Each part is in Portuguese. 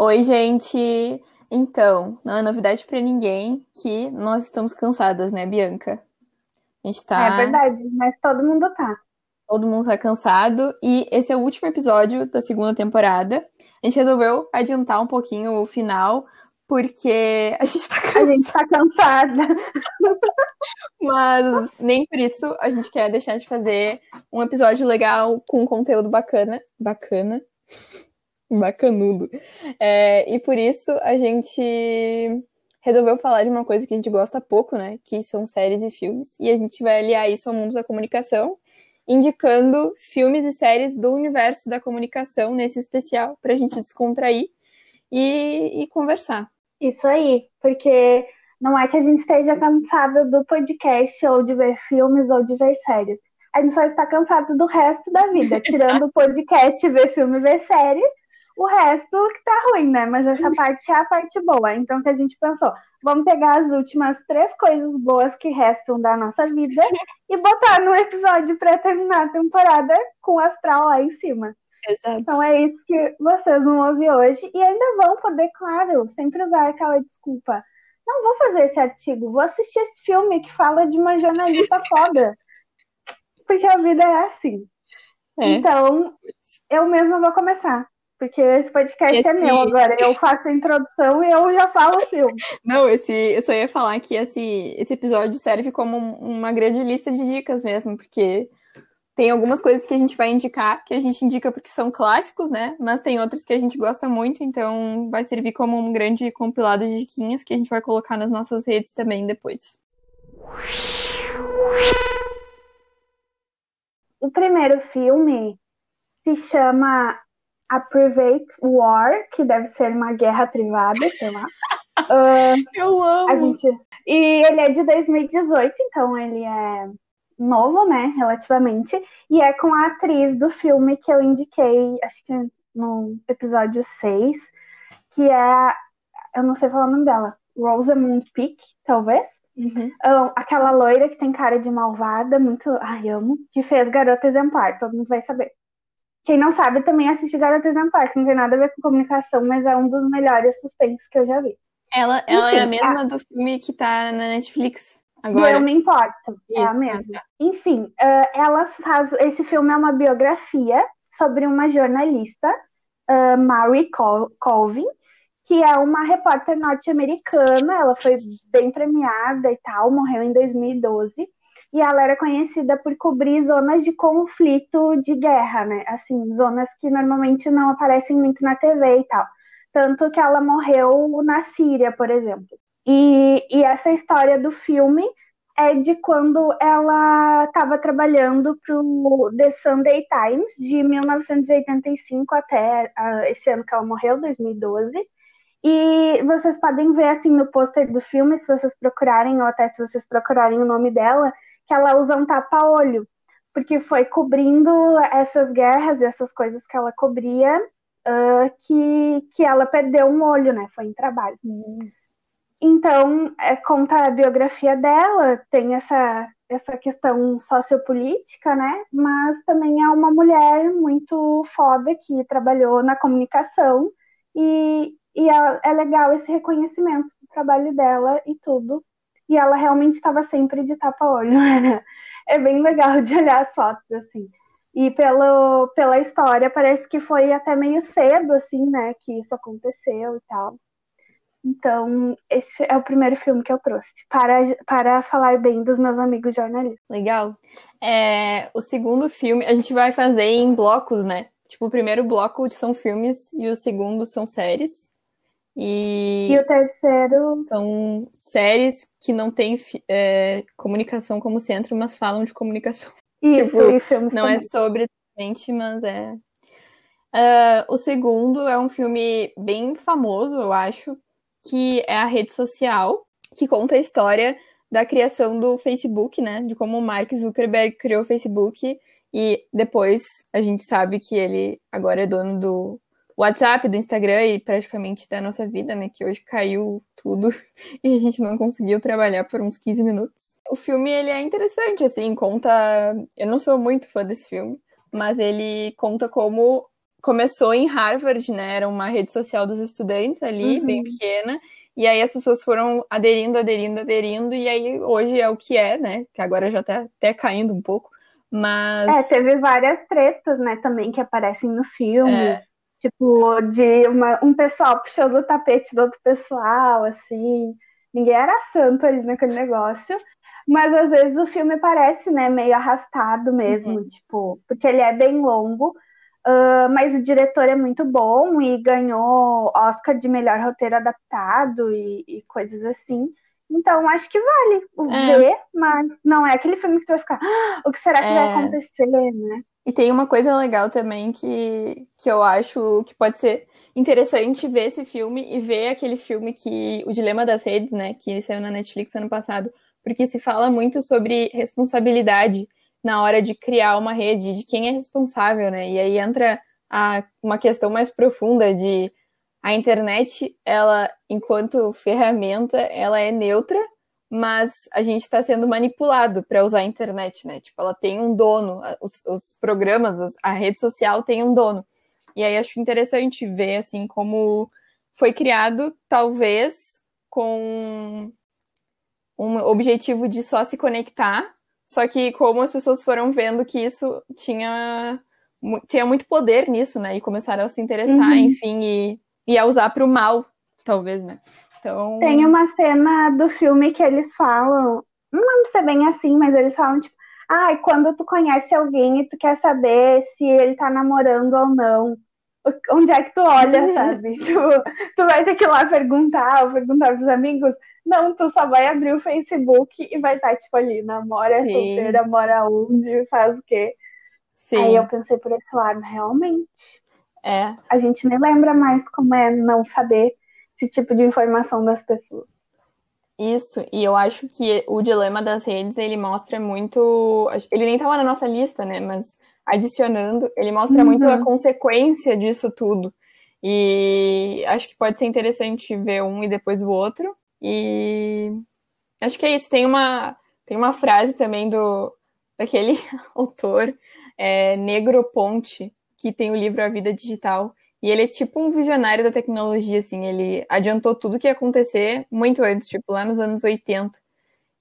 Oi, gente! Então, não é novidade para ninguém que nós estamos cansadas, né, Bianca? A gente tá. É verdade, mas todo mundo tá. Todo mundo tá cansado e esse é o último episódio da segunda temporada. A gente resolveu adiantar um pouquinho o final porque a gente tá cansada. A gente tá cansada. Mas nem por isso a gente quer deixar de fazer um episódio legal com conteúdo bacana. Bacana. Bacanudo. É, e por isso a gente resolveu falar de uma coisa que a gente gosta pouco, né? Que são séries e filmes. E a gente vai aliar isso ao mundo da comunicação, indicando filmes e séries do universo da comunicação nesse especial, para a gente descontrair e, e conversar. Isso aí, porque não é que a gente esteja cansado do podcast ou de ver filmes ou de ver séries. A gente só está cansado do resto da vida, tirando o podcast, ver filme, ver série. O resto que tá ruim, né? Mas essa parte é a parte boa. Então que a gente pensou, vamos pegar as últimas três coisas boas que restam da nossa vida e botar no episódio para terminar a temporada com o astral lá em cima. Exato. Então é isso que vocês vão ouvir hoje e ainda vão poder, claro, sempre usar aquela desculpa. Não vou fazer esse artigo, vou assistir esse filme que fala de uma jornalista foda. Porque a vida é assim. É. Então, eu mesma vou começar. Porque esse podcast esse... é meu agora. Eu faço a introdução e eu já falo o filme. Não, esse, eu só ia falar que esse, esse episódio serve como uma grande lista de dicas mesmo, porque tem algumas coisas que a gente vai indicar, que a gente indica porque são clássicos, né? Mas tem outras que a gente gosta muito, então vai servir como um grande compilado de diquinhas que a gente vai colocar nas nossas redes também depois. O primeiro filme se chama A Private War, que deve ser uma guerra privada, sei lá. Uh, Eu amo! A gente... E ele é de 2018, então ele é novo, né, relativamente, e é com a atriz do filme que eu indiquei, acho que no episódio 6, que é, eu não sei falar o nome dela, Rosamund Pike, talvez. Uhum. Aquela loira que tem cara de malvada, muito. Ai, amo. Que fez Garota Exemplar, todo mundo vai saber. Quem não sabe também assiste Garota Exemplar, que não tem nada a ver com comunicação, mas é um dos melhores suspensos que eu já vi. Ela, ela Enfim, é a mesma a... do filme que tá na Netflix. Agora... Eu me importo, Isso, é a mesma. Enfim, uh, ela faz. Esse filme é uma biografia sobre uma jornalista, uh, Mary Col Colvin, que é uma repórter norte-americana. Ela foi bem premiada e tal, morreu em 2012. E ela era conhecida por cobrir zonas de conflito de guerra, né? Assim, zonas que normalmente não aparecem muito na TV e tal. Tanto que ela morreu na Síria, por exemplo. E, e essa história do filme é de quando ela estava trabalhando para o The Sunday Times, de 1985 até uh, esse ano que ela morreu, 2012. E vocês podem ver assim no pôster do filme, se vocês procurarem, ou até se vocês procurarem o nome dela, que ela usa um tapa-olho, porque foi cobrindo essas guerras e essas coisas que ela cobria uh, que, que ela perdeu um olho, né? Foi em trabalho. Uhum. Então, é, conta a biografia dela, tem essa, essa questão sociopolítica, né? Mas também é uma mulher muito foda que trabalhou na comunicação e, e é, é legal esse reconhecimento do trabalho dela e tudo. E ela realmente estava sempre de tapa-olho, né? É bem legal de olhar as fotos, assim. E pelo, pela história, parece que foi até meio cedo, assim, né, que isso aconteceu e tal. Então, esse é o primeiro filme que eu trouxe para, para falar bem dos meus amigos jornalistas. Legal. É, o segundo filme, a gente vai fazer em blocos, né? Tipo, o primeiro bloco são filmes e o segundo são séries. E, e o terceiro. São séries que não têm é, comunicação como centro, mas falam de comunicação. Isso, tipo, e filmes Não é também. é sobre mas é. Uh, o segundo é um filme bem famoso, eu acho, que é a rede social, que conta a história da criação do Facebook, né? De como o Mark Zuckerberg criou o Facebook e depois a gente sabe que ele agora é dono do WhatsApp, do Instagram e praticamente da nossa vida, né? Que hoje caiu tudo e a gente não conseguiu trabalhar por uns 15 minutos. O filme, ele é interessante, assim, conta... Eu não sou muito fã desse filme, mas ele conta como começou em Harvard, né? Era uma rede social dos estudantes ali, uhum. bem pequena. E aí as pessoas foram aderindo, aderindo, aderindo, e aí hoje é o que é, né? Que agora já tá até caindo um pouco. Mas. É, teve várias tretas, né, também que aparecem no filme. É. Tipo, de uma, um pessoal puxando o tapete do outro pessoal, assim. Ninguém era santo ali naquele negócio. Mas às vezes o filme parece, né, meio arrastado mesmo, uhum. tipo, porque ele é bem longo. Uh, mas o diretor é muito bom e ganhou Oscar de melhor roteiro adaptado e, e coisas assim. Então, acho que vale é. ver, mas não é aquele filme que tu vai ficar, ah, o que será que é. vai acontecer, né? E tem uma coisa legal também que, que eu acho que pode ser interessante ver esse filme e ver aquele filme que o Dilema das Redes, né, que saiu na Netflix ano passado, porque se fala muito sobre responsabilidade na hora de criar uma rede, de quem é responsável, né? E aí entra a, uma questão mais profunda de a internet, ela, enquanto ferramenta, ela é neutra, mas a gente está sendo manipulado para usar a internet, né? Tipo, ela tem um dono, os, os programas, a rede social tem um dono. E aí acho interessante ver, assim, como foi criado, talvez, com um objetivo de só se conectar, só que como as pessoas foram vendo que isso tinha, tinha muito poder nisso, né? E começaram a se interessar, uhum. enfim, e, e a usar para o mal, talvez, né? Então... Tem uma cena do filme que eles falam, não lembro se é bem assim, mas eles falam, tipo, ai, ah, quando tu conhece alguém e tu quer saber se ele tá namorando ou não, onde é que tu olha, sabe? tu, tu vai ter que ir lá perguntar, ou perguntar pros amigos. Não, tu só vai abrir o Facebook e vai estar, tá, tipo, ali, namora, Sim. solteira, mora onde, faz o quê. Sim. Aí eu pensei por esse lado, realmente. É. A gente nem lembra mais como é não saber esse tipo de informação das pessoas. Isso, e eu acho que o dilema das redes, ele mostra muito. Ele nem estava na nossa lista, né? Mas adicionando, ele mostra uhum. muito a consequência disso tudo. E acho que pode ser interessante ver um e depois o outro. E acho que é isso. Tem uma, tem uma frase também do daquele autor, é, Negro Ponte, que tem o livro A Vida Digital, e ele é tipo um visionário da tecnologia, assim, ele adiantou tudo que ia acontecer muito antes, tipo, lá nos anos 80.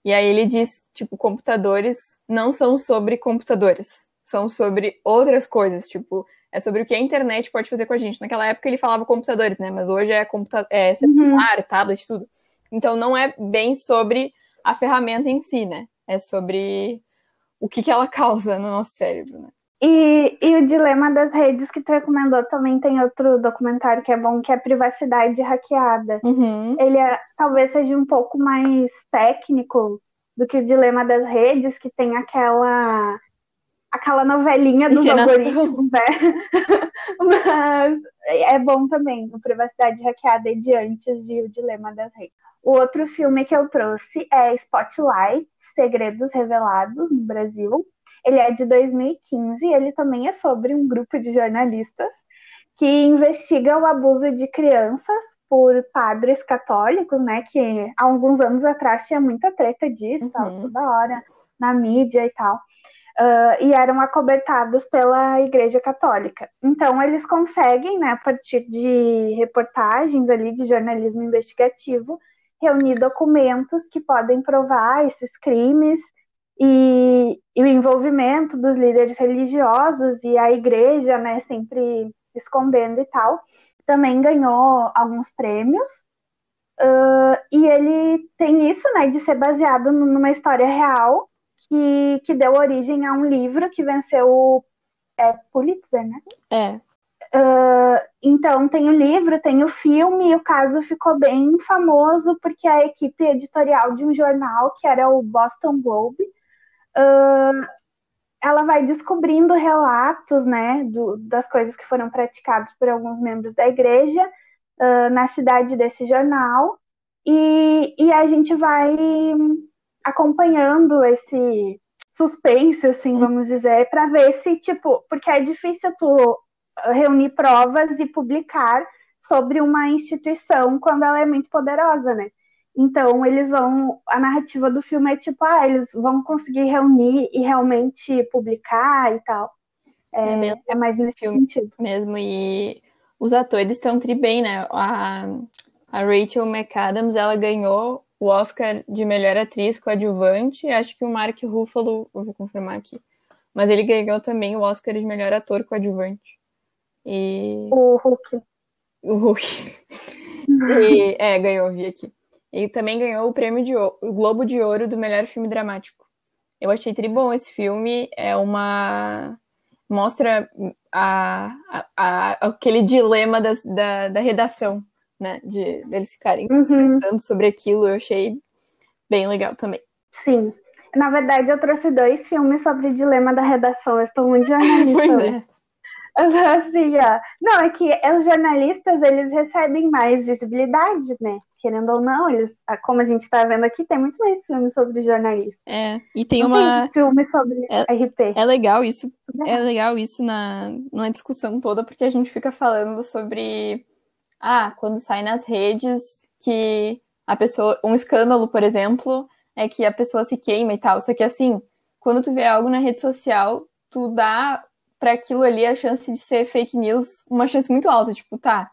E aí ele diz, tipo, computadores não são sobre computadores, são sobre outras coisas, tipo, é sobre o que a internet pode fazer com a gente. Naquela época ele falava computadores, né? Mas hoje é, computa é celular, uhum. tablet, tudo. Então não é bem sobre a ferramenta em si, né? É sobre o que, que ela causa no nosso cérebro, né? E, e o dilema das redes que tu recomendou também tem outro documentário que é bom, que é Privacidade Hackeada. Uhum. Ele é, talvez seja um pouco mais técnico do que o dilema das redes, que tem aquela aquela novelinha dos algoritmos, né? Mas é bom também, o Privacidade Hackeada e de antes de O Dilema das Redes. O outro filme que eu trouxe é Spotlight, Segredos Revelados no Brasil, ele é de 2015 e ele também é sobre um grupo de jornalistas que investiga o abuso de crianças por padres católicos, né? Que há alguns anos atrás tinha muita treta disso, uhum. tal, toda hora na mídia e tal. Uh, e eram acobertados pela Igreja Católica. Então, eles conseguem, né, a partir de reportagens ali de jornalismo investigativo, reunir documentos que podem provar esses crimes e, e, o envolvimento dos líderes religiosos e a igreja, né, sempre escondendo e tal, também ganhou alguns prêmios. Uh, e ele tem isso, né, de ser baseado numa história real que, que deu origem a um livro que venceu o é, Pulitzer, né? É. Uh, então tem o livro, tem o filme, e o caso ficou bem famoso porque a equipe editorial de um jornal, que era o Boston Globe, uh, ela vai descobrindo relatos, né, do, das coisas que foram praticadas por alguns membros da igreja uh, na cidade desse jornal, e, e a gente vai acompanhando esse suspense, assim, vamos dizer, para ver se, tipo, porque é difícil tu reunir provas e publicar sobre uma instituição quando ela é muito poderosa, né? Então, eles vão. A narrativa do filme é tipo, ah, eles vão conseguir reunir e realmente publicar e tal. É, é, é mais nesse filme sentido. Mesmo, e os atores estão tri bem, né? A, a Rachel McAdams, ela ganhou o Oscar de melhor atriz coadjuvante. Acho que o Mark Ruffalo, eu vou confirmar aqui, mas ele ganhou também o Oscar de melhor ator coadjuvante. E... O Hulk. O Hulk. e, é, ganhou, vi aqui. E também ganhou o prêmio de o Globo de Ouro do melhor filme dramático. Eu achei tri bom esse filme. É uma. Mostra a, a, a aquele dilema da, da, da, redação, né? De deles ficarem uhum. pensando sobre aquilo. Eu achei bem legal também. Sim. Na verdade, eu trouxe dois filmes sobre o dilema da redação. Eu estou muito jornalista. pois é. Assim, ó. Não, é que os jornalistas, eles recebem mais visibilidade, né? Querendo ou não, eles, como a gente está vendo aqui, tem muito mais filmes sobre jornalistas. É, e tem não uma... Tem filme sobre é, RP. É legal isso, é legal isso na, na discussão toda, porque a gente fica falando sobre... Ah, quando sai nas redes que a pessoa... Um escândalo, por exemplo, é que a pessoa se queima e tal. Só que assim, quando tu vê algo na rede social, tu dá para aquilo ali a chance de ser fake news uma chance muito alta. Tipo, tá,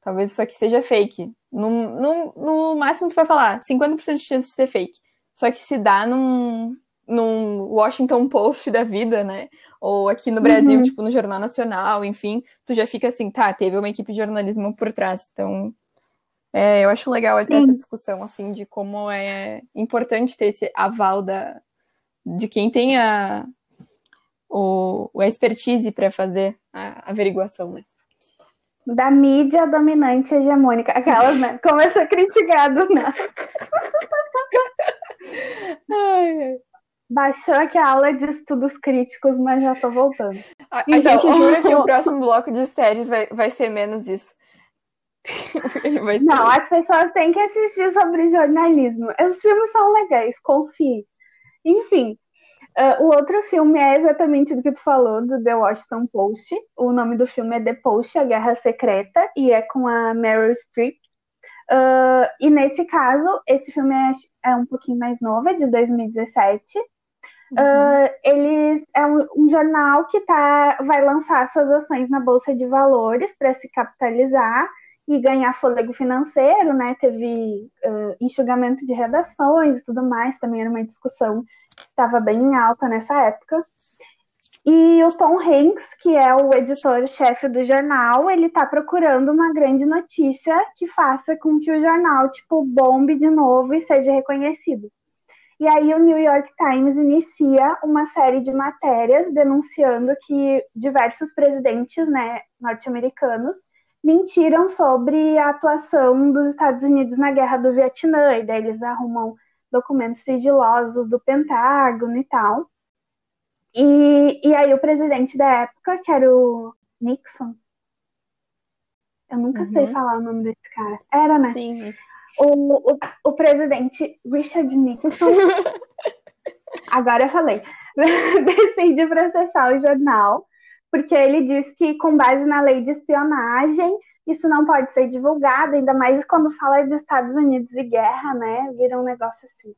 talvez isso aqui seja fake. No, no, no máximo tu vai falar 50% de chance de ser fake. Só que se dá num, num Washington Post da vida, né? Ou aqui no Brasil, uhum. tipo, no Jornal Nacional, enfim, tu já fica assim, tá, teve uma equipe de jornalismo por trás. Então, é, eu acho legal Sim. essa discussão, assim, de como é importante ter esse aval da, de quem tem a, o, a expertise para fazer a averiguação, né? Da mídia dominante hegemônica. Aquelas, né? Começa criticado, né? ai, Baixou aqui a aula de estudos críticos, mas já tô voltando. A, então, a gente jura que o próximo bloco de séries vai, vai ser menos isso. ser... Não, as pessoas têm que assistir sobre jornalismo. Os filmes são legais, confie. Enfim, Uh, o outro filme é exatamente do que tu falou, do The Washington Post. O nome do filme é The Post, A Guerra Secreta, e é com a Meryl Streep. Uh, e nesse caso, esse filme é, é, um pouquinho mais novo, é de 2017. Uhum. Uh, eles é um, um, jornal que tá, vai lançar suas ações na Bolsa de Valores para se capitalizar e ganhar fôlego financeiro, né? Teve uh, enxugamento de redações e tudo mais, também era uma discussão que estava bem em alta nessa época. E o Tom Hanks, que é o editor-chefe do jornal, ele está procurando uma grande notícia que faça com que o jornal, tipo, bombe de novo e seja reconhecido. E aí o New York Times inicia uma série de matérias denunciando que diversos presidentes, né, norte-americanos mentiram sobre a atuação dos Estados Unidos na guerra do Vietnã, e daí eles arrumam documentos sigilosos do Pentágono e tal. E, e aí o presidente da época, que era o Nixon, eu nunca uhum. sei falar o nome desse cara. Era, né? Sim, isso. O, o, o presidente Richard Nixon, agora eu falei, decide processar o jornal porque ele diz que, com base na lei de espionagem, isso não pode ser divulgado, ainda mais quando fala de Estados Unidos e guerra, né? Vira um negócio assim.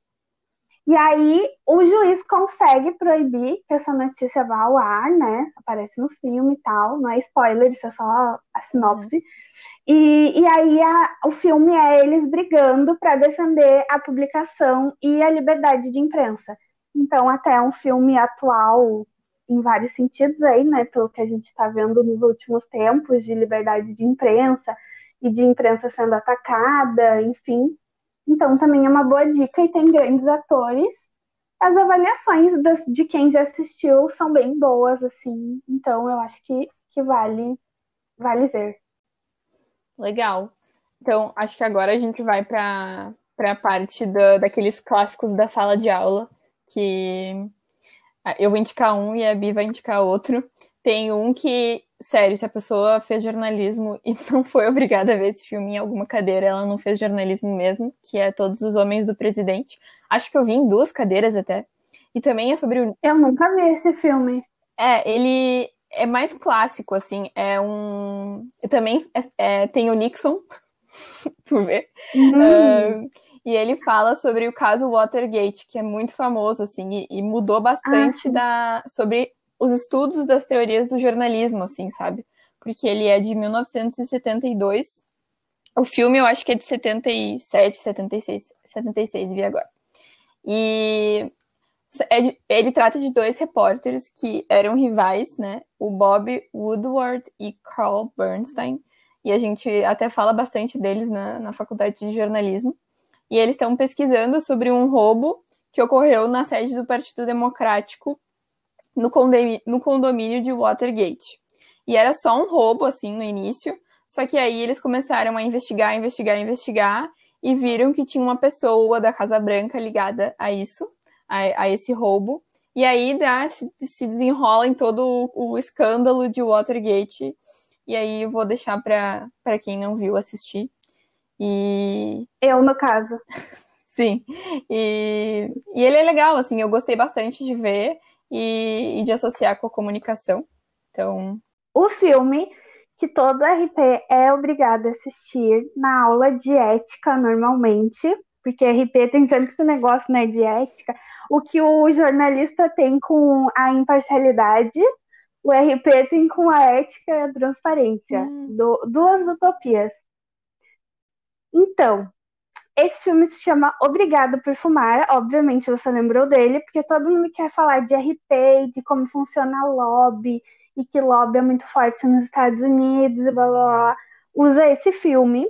E aí, o juiz consegue proibir que essa notícia vá ao ar, né? Aparece no filme e tal, não é spoiler, isso é só a sinopse. E, e aí, a, o filme é eles brigando para defender a publicação e a liberdade de imprensa. Então, até um filme atual em vários sentidos aí, né, pelo que a gente está vendo nos últimos tempos de liberdade de imprensa e de imprensa sendo atacada, enfim. Então também é uma boa dica e tem grandes atores. As avaliações de quem já assistiu são bem boas, assim. Então eu acho que, que vale vale ver. Legal. Então acho que agora a gente vai para a parte da, daqueles clássicos da sala de aula que eu vou indicar um e a Bi vai indicar outro. Tem um que, sério, se a pessoa fez jornalismo e não foi obrigada a ver esse filme em alguma cadeira, ela não fez jornalismo mesmo, que é Todos os Homens do Presidente. Acho que eu vi em duas cadeiras até. E também é sobre o. Eu nunca vi esse filme. É, ele é mais clássico, assim. É um. Eu também é, é, tem o Nixon, por ver. Uhum. Uh, e ele fala sobre o caso Watergate, que é muito famoso, assim, e, e mudou bastante ah, da, sobre os estudos das teorias do jornalismo, assim, sabe? Porque ele é de 1972. O filme eu acho que é de 77, 76, 76, vi agora. E é ele trata de dois repórteres que eram rivais, né? O Bob Woodward e Carl Bernstein. E a gente até fala bastante deles na, na faculdade de jornalismo. E eles estão pesquisando sobre um roubo que ocorreu na sede do Partido Democrático no condomínio, no condomínio de Watergate. E era só um roubo, assim, no início. Só que aí eles começaram a investigar, investigar, investigar. E viram que tinha uma pessoa da Casa Branca ligada a isso a, a esse roubo. E aí dá, se, se, desenrola em todo o, o, escândalo de Watergate. E aí eu vou deixar para quem não viu assistir. E. Eu, no caso. Sim. E, e ele é legal, assim, eu gostei bastante de ver e, e de associar com a comunicação. Então. O filme que todo RP é obrigado a assistir na aula de ética normalmente, porque RP tem sempre esse negócio né, de ética o que o jornalista tem com a imparcialidade, o RP tem com a ética e a transparência. Hum. Do, duas utopias. Então, esse filme se chama Obrigado por Fumar. Obviamente você lembrou dele, porque todo mundo quer falar de RP, de como funciona lobby, e que lobby é muito forte nos Estados Unidos, blá blá blá. Usa esse filme.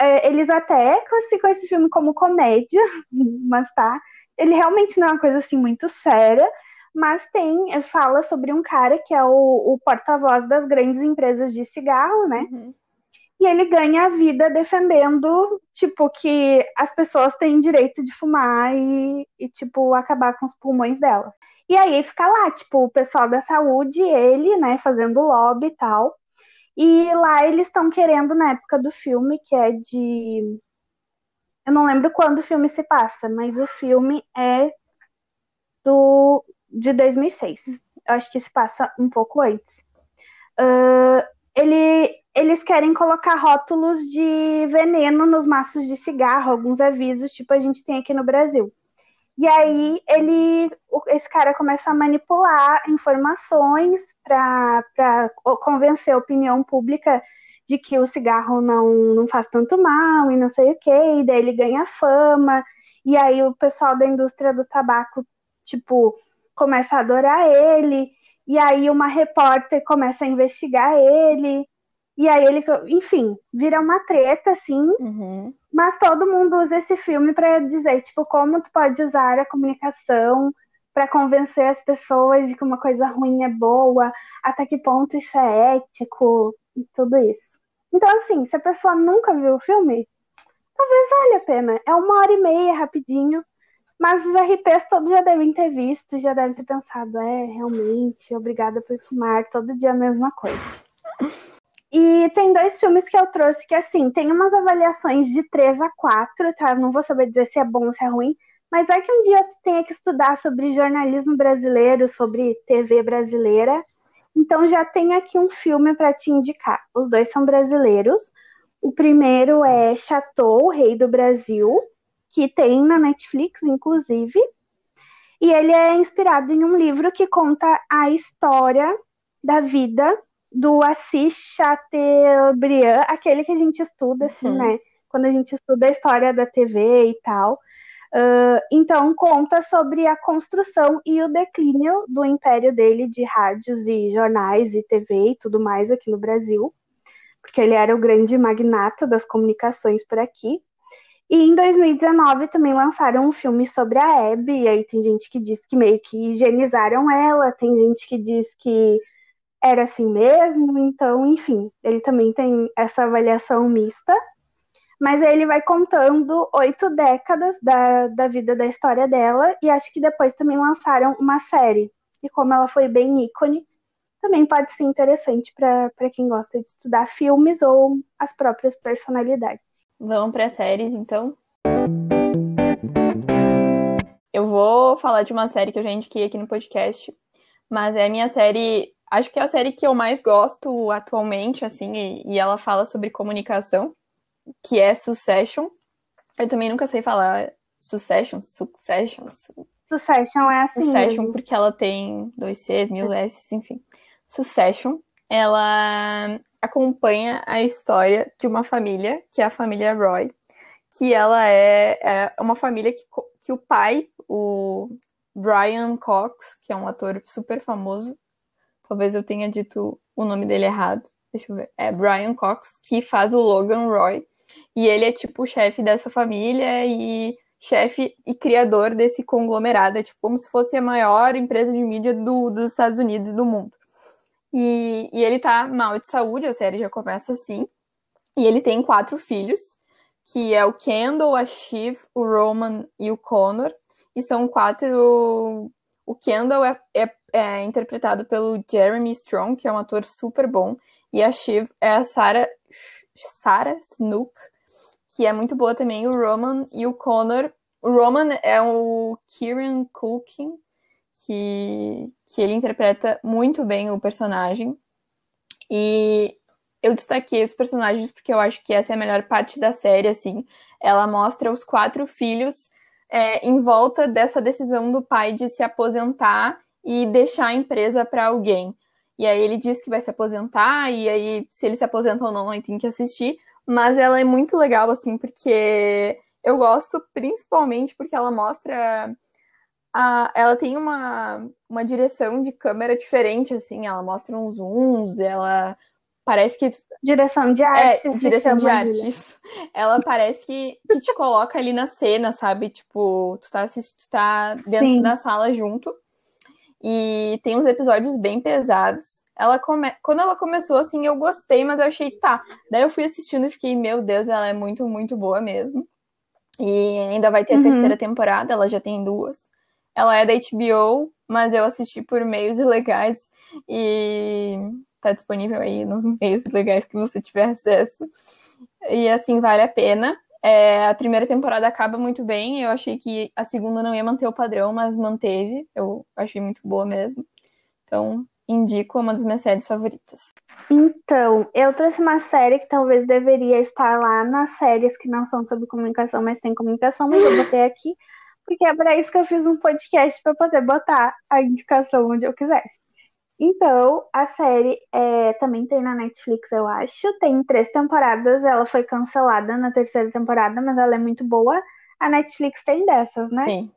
É, eles até classificam esse filme como comédia, mas tá ele realmente não é uma coisa assim muito séria, mas tem fala sobre um cara que é o, o porta-voz das grandes empresas de cigarro, né? Uhum. E ele ganha a vida defendendo, tipo, que as pessoas têm direito de fumar e, e tipo, acabar com os pulmões delas. E aí fica lá, tipo, o pessoal da saúde, ele, né, fazendo lobby e tal. E lá eles estão querendo, na época do filme, que é de eu não lembro quando o filme se passa, mas o filme é do de 2006. Eu acho que se passa um pouco antes. Uh, ele, eles querem colocar rótulos de veneno nos maços de cigarro, alguns avisos, tipo a gente tem aqui no Brasil. E aí ele, esse cara começa a manipular informações para convencer a opinião pública de que o cigarro não, não faz tanto mal e não sei o que, e daí ele ganha fama, e aí o pessoal da indústria do tabaco, tipo, começa a adorar ele, e aí uma repórter começa a investigar ele, e aí ele, enfim, vira uma treta, assim, uhum. mas todo mundo usa esse filme para dizer, tipo, como tu pode usar a comunicação para convencer as pessoas de que uma coisa ruim é boa, até que ponto isso é ético, e tudo isso. Então, assim, se a pessoa nunca viu o filme, talvez valha a pena. É uma hora e meia, rapidinho. Mas os RPs todos já devem ter visto, já devem ter pensado, é, realmente, obrigada por fumar, todo dia a mesma coisa. E tem dois filmes que eu trouxe que, assim, tem umas avaliações de 3 a 4, tá? Não vou saber dizer se é bom ou se é ruim, mas é que um dia eu tenha que estudar sobre jornalismo brasileiro, sobre TV brasileira, então já tem aqui um filme para te indicar. Os dois são brasileiros. O primeiro é Chateau, Rei do Brasil, que tem na Netflix, inclusive. E ele é inspirado em um livro que conta a história da vida do Assis Chateaubriand, aquele que a gente estuda, assim, uhum. né? Quando a gente estuda a história da TV e tal. Uh, então, conta sobre a construção e o declínio do império dele de rádios e jornais e TV e tudo mais aqui no Brasil, porque ele era o grande magnata das comunicações por aqui. E em 2019 também lançaram um filme sobre a Abby, e aí tem gente que diz que meio que higienizaram ela, tem gente que diz que era assim mesmo, então, enfim, ele também tem essa avaliação mista mas ele vai contando oito décadas da, da vida da história dela, e acho que depois também lançaram uma série. E como ela foi bem ícone, também pode ser interessante para quem gosta de estudar filmes ou as próprias personalidades. Vamos para séries, então? Eu vou falar de uma série que eu já indiquei aqui no podcast, mas é a minha série, acho que é a série que eu mais gosto atualmente, assim, e, e ela fala sobre comunicação que é Succession. Eu também nunca sei falar Succession, Succession. Succession é assim. Succession, mesmo. porque ela tem dois Cs, mil S, enfim. Succession, ela acompanha a história de uma família, que é a família Roy, que ela é, é uma família que, que o pai, o Brian Cox, que é um ator super famoso, talvez eu tenha dito o nome dele errado, deixa eu ver, é Brian Cox, que faz o Logan Roy, e ele é tipo o chefe dessa família e chefe e criador desse conglomerado, é tipo como se fosse a maior empresa de mídia do, dos Estados Unidos e do mundo. E, e ele tá mal de saúde, a série já começa assim, e ele tem quatro filhos, que é o Kendall, a Shiv, o Roman e o Connor. E são quatro. O Kendall é, é, é, interpretado pelo Jeremy Strong, que é um ator super bom. E a Shiv é a Sarah, Sarah Snook, que é muito boa também. O Roman e o Connor. O Roman é o Kieran Culkin, que, que ele interpreta muito bem o personagem. E eu destaquei os personagens porque eu acho que essa é a melhor parte da série, assim. Ela mostra os quatro filhos é, em volta dessa decisão do pai de se aposentar e deixar a empresa para alguém. E aí ele diz que vai se aposentar, e aí, se ele se aposenta ou não, aí tem que assistir. Mas ela é muito legal, assim, porque eu gosto principalmente porque ela mostra. A, ela tem uma, uma direção de câmera diferente, assim, ela mostra uns zooms, ela parece que. Direção de arte. É, direção de arte. Isso. Ela parece que, que te coloca ali na cena, sabe? Tipo, tu tá, tu tá dentro Sim. da sala junto. E tem uns episódios bem pesados. Ela come... Quando ela começou, assim, eu gostei, mas eu achei, tá. Daí eu fui assistindo e fiquei, meu Deus, ela é muito, muito boa mesmo. E ainda vai ter uhum. a terceira temporada, ela já tem duas. Ela é da HBO, mas eu assisti por meios ilegais. E tá disponível aí nos meios legais que você tiver acesso. E assim, vale a pena. É, a primeira temporada acaba muito bem. Eu achei que a segunda não ia manter o padrão, mas manteve. Eu achei muito boa mesmo. Então, indico uma das minhas séries favoritas. Então, eu trouxe uma série que talvez deveria estar lá nas séries que não são sobre comunicação, mas tem comunicação, mas eu botei aqui, porque é para isso que eu fiz um podcast para poder botar a indicação onde eu quisesse. Então, a série é, também tem na Netflix, eu acho. Tem três temporadas. Ela foi cancelada na terceira temporada, mas ela é muito boa. A Netflix tem dessas, né? Sim.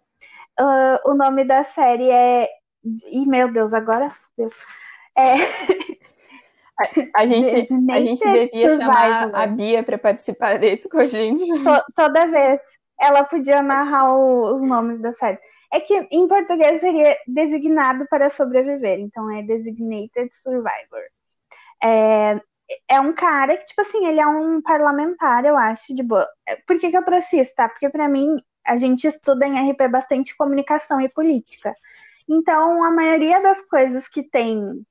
Uh, o nome da série é. Ih, meu Deus, agora É. A, a gente, a gente devia chamar a Bia para participar desse com a gente. toda vez ela podia narrar o, os nomes da série. É que em português seria designado para sobreviver, então é designated survivor. É, é um cara que, tipo assim, ele é um parlamentar, eu acho, de boa. É, por que, que eu trouxe isso, tá? Porque para mim, a gente estuda em RP bastante comunicação e política. Então, a maioria das coisas que tem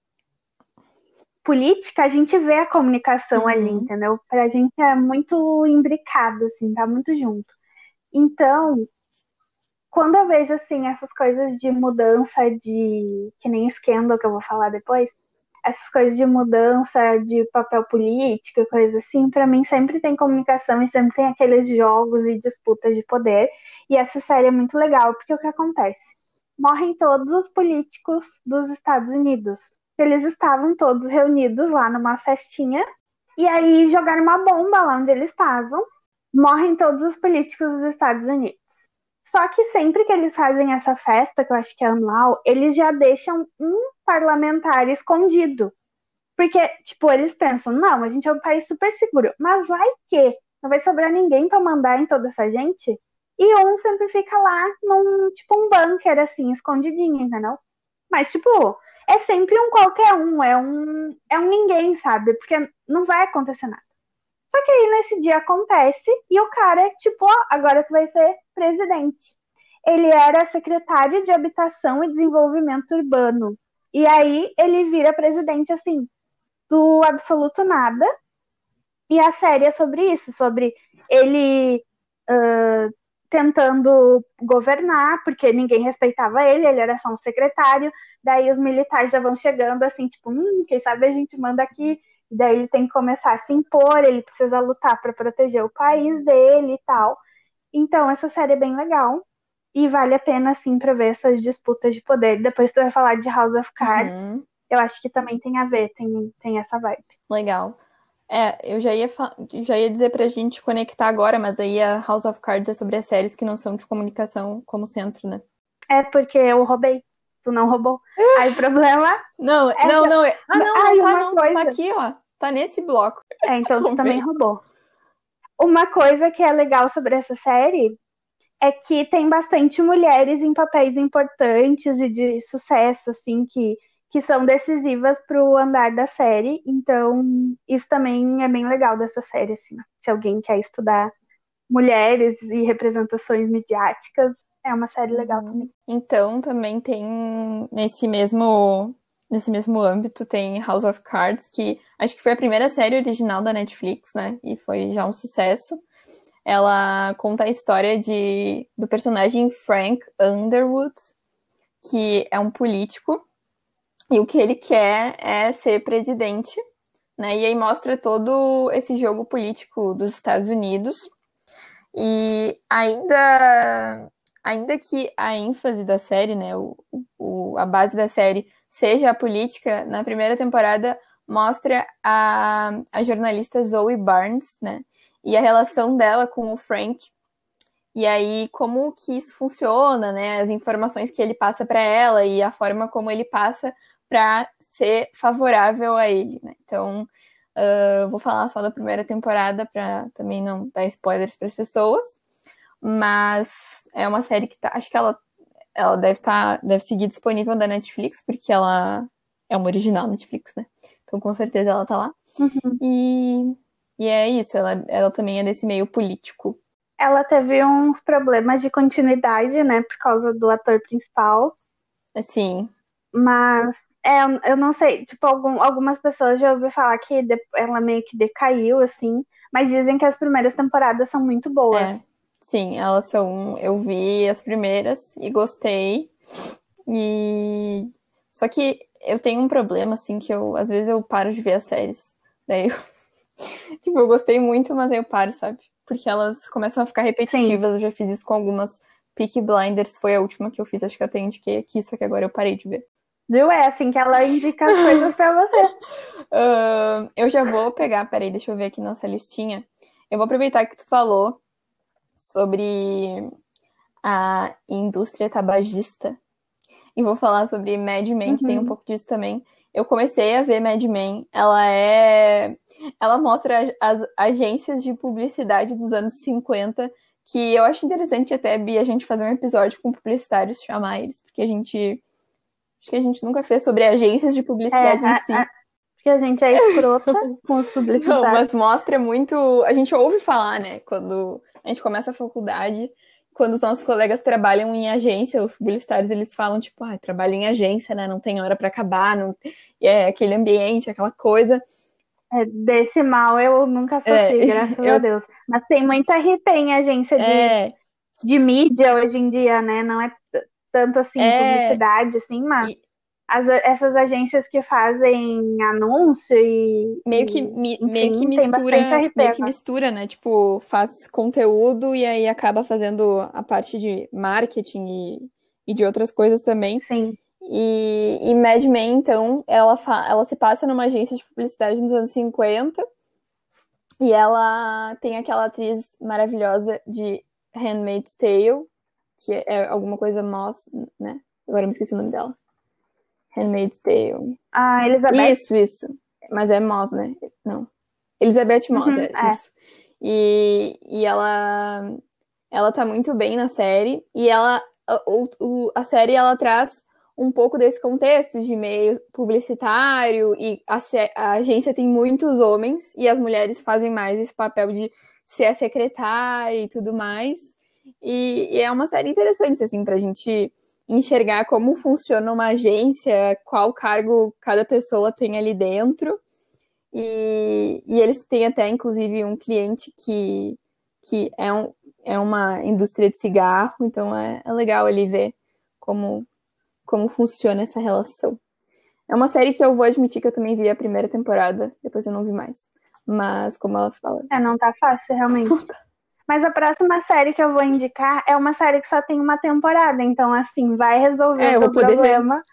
política, a gente vê a comunicação uhum. ali, entendeu? Pra gente é muito imbricado, assim, tá muito junto. Então, quando eu vejo assim essas coisas de mudança de que nem esquema que eu vou falar depois, essas coisas de mudança de papel político, coisa assim, para mim sempre tem comunicação e sempre tem aqueles jogos e disputas de poder. E essa série é muito legal porque o que acontece? Morrem todos os políticos dos Estados Unidos. Eles estavam todos reunidos lá numa festinha e aí jogaram uma bomba lá onde eles estavam. Morrem todos os políticos dos Estados Unidos. Só que sempre que eles fazem essa festa, que eu acho que é anual, eles já deixam um parlamentar escondido. Porque, tipo, eles pensam, não, a gente é um país super seguro, mas vai que não vai sobrar ninguém para mandar em toda essa gente. E um sempre fica lá num, tipo, um bunker, assim, escondidinho, entendeu? Mas, tipo, é sempre um qualquer um, é um, é um ninguém, sabe? Porque não vai acontecer nada. Só que aí nesse dia acontece e o cara, tipo, ó, agora tu vai ser presidente. Ele era secretário de Habitação e Desenvolvimento Urbano. E aí ele vira presidente, assim, do absoluto nada. E a série é sobre isso, sobre ele uh, tentando governar, porque ninguém respeitava ele, ele era só um secretário. Daí os militares já vão chegando, assim, tipo, hum, quem sabe a gente manda aqui Daí ele tem que começar a se impor, ele precisa lutar para proteger o país dele e tal. Então, essa série é bem legal. e vale a pena, assim, pra ver essas disputas de poder. Depois tu vai falar de House of Cards. Uhum. Eu acho que também tem a ver, tem, tem essa vibe. Legal. É, eu já ia, já ia dizer pra gente conectar agora, mas aí a House of Cards é sobre as séries que não são de comunicação como centro, né? É porque eu roubei. Tu não roubou. Aí o problema. Não, é não, não. É... Ah, não, não, tá, não. Tá coisa... tá aqui, ó. Tá nesse bloco. É, então tu também roubou. Uma coisa que é legal sobre essa série é que tem bastante mulheres em papéis importantes e de sucesso, assim, que, que são decisivas para o andar da série. Então, isso também é bem legal dessa série, assim. Se alguém quer estudar mulheres e representações midiáticas, é uma série legal uhum. também. Então, também tem nesse mesmo nesse mesmo âmbito tem House of Cards, que acho que foi a primeira série original da Netflix, né? E foi já um sucesso. Ela conta a história de, do personagem Frank Underwood, que é um político, e o que ele quer é ser presidente, né? E aí mostra todo esse jogo político dos Estados Unidos. E ainda, ainda que a ênfase da série, né, o, o, a base da série seja a política, na primeira temporada mostra a, a jornalista Zoe Barnes, né? e a relação dela com o Frank. E aí, como que isso funciona, né? As informações que ele passa para ela e a forma como ele passa para ser favorável a ele, né? Então, uh, vou falar só da primeira temporada para também não dar spoilers para as pessoas. Mas é uma série que tá, acho que ela, ela deve estar, tá, deve seguir disponível da Netflix, porque ela é uma original Netflix, né? Então, com certeza ela tá lá. Uhum. E e é isso, ela, ela também é desse meio político. Ela teve uns problemas de continuidade, né, por causa do ator principal. Sim. Mas é, eu não sei, tipo, algum, algumas pessoas já ouviram falar que ela meio que decaiu, assim, mas dizem que as primeiras temporadas são muito boas. É, sim, elas são. Eu vi as primeiras e gostei. E. Só que eu tenho um problema, assim, que eu, às vezes eu paro de ver as séries. Daí eu tipo, eu gostei muito, mas aí eu paro, sabe? Porque elas começam a ficar repetitivas. Sim. Eu já fiz isso com algumas. Peak Blinders foi a última que eu fiz, acho que eu até indiquei aqui, só que agora eu parei de ver. Viu? É assim que ela indica as coisas pra você. uh, eu já vou pegar, peraí, deixa eu ver aqui nossa listinha. Eu vou aproveitar que tu falou sobre a indústria tabagista e vou falar sobre Mad Men, uhum. que tem um uhum. pouco disso também. Eu comecei a ver Mad Men. Ela é ela mostra as agências de publicidade dos anos 50, que eu acho interessante até, a gente fazer um episódio com publicitários, chamar eles, porque a gente. Acho que a gente nunca fez sobre agências de publicidade é, em si. porque a gente é escrota com os publicitários. Não, mas mostra muito. A gente ouve falar, né? Quando a gente começa a faculdade, quando os nossos colegas trabalham em agência, os publicitários, eles falam, tipo, ah, trabalho em agência, né? Não tem hora para acabar, não... é aquele ambiente, aquela coisa. É, desse mal eu nunca sofri, é, graças eu... a Deus. Mas tem muita RP em agência de, é... de mídia hoje em dia, né? Não é tanto assim é... publicidade, assim, mas e... as, essas agências que fazem anúncio e. Meio que, mi, enfim, meio que mistura. RP, meio que mistura, né? Tipo, faz conteúdo e aí acaba fazendo a parte de marketing e, e de outras coisas também. Sim. E, e Mad Men, então, ela, ela se passa numa agência de publicidade nos anos 50. E ela tem aquela atriz maravilhosa de Handmaid's Tale, que é alguma coisa Moss, né? Agora eu me esqueci o nome dela. Handmaid's Tale. Ah, Elizabeth. Isso, isso. Mas é Moss, né? Não. Elizabeth Moss, uhum, é, é, isso. E, e ela, ela tá muito bem na série. E ela, o, o, a série, ela traz um pouco desse contexto de meio publicitário e a, a, agência tem muitos homens e as mulheres fazem mais esse papel de ser a secretária e tudo mais. E, e é uma série interessante, assim, pra gente enxergar como funciona uma agência, qual cargo cada pessoa tem ali dentro. E, e eles têm até, inclusive, um cliente que, que é, um, é uma indústria de cigarro, então é, é legal ali ver como como funciona essa relação. É uma série que eu vou admitir que eu também vi a primeira temporada, depois eu não vi mais. Mas, como ela fala. É, não tá fácil, realmente. Mas a próxima série que eu vou indicar é uma série que só tem uma temporada, então assim, vai resolver é, o problema ver.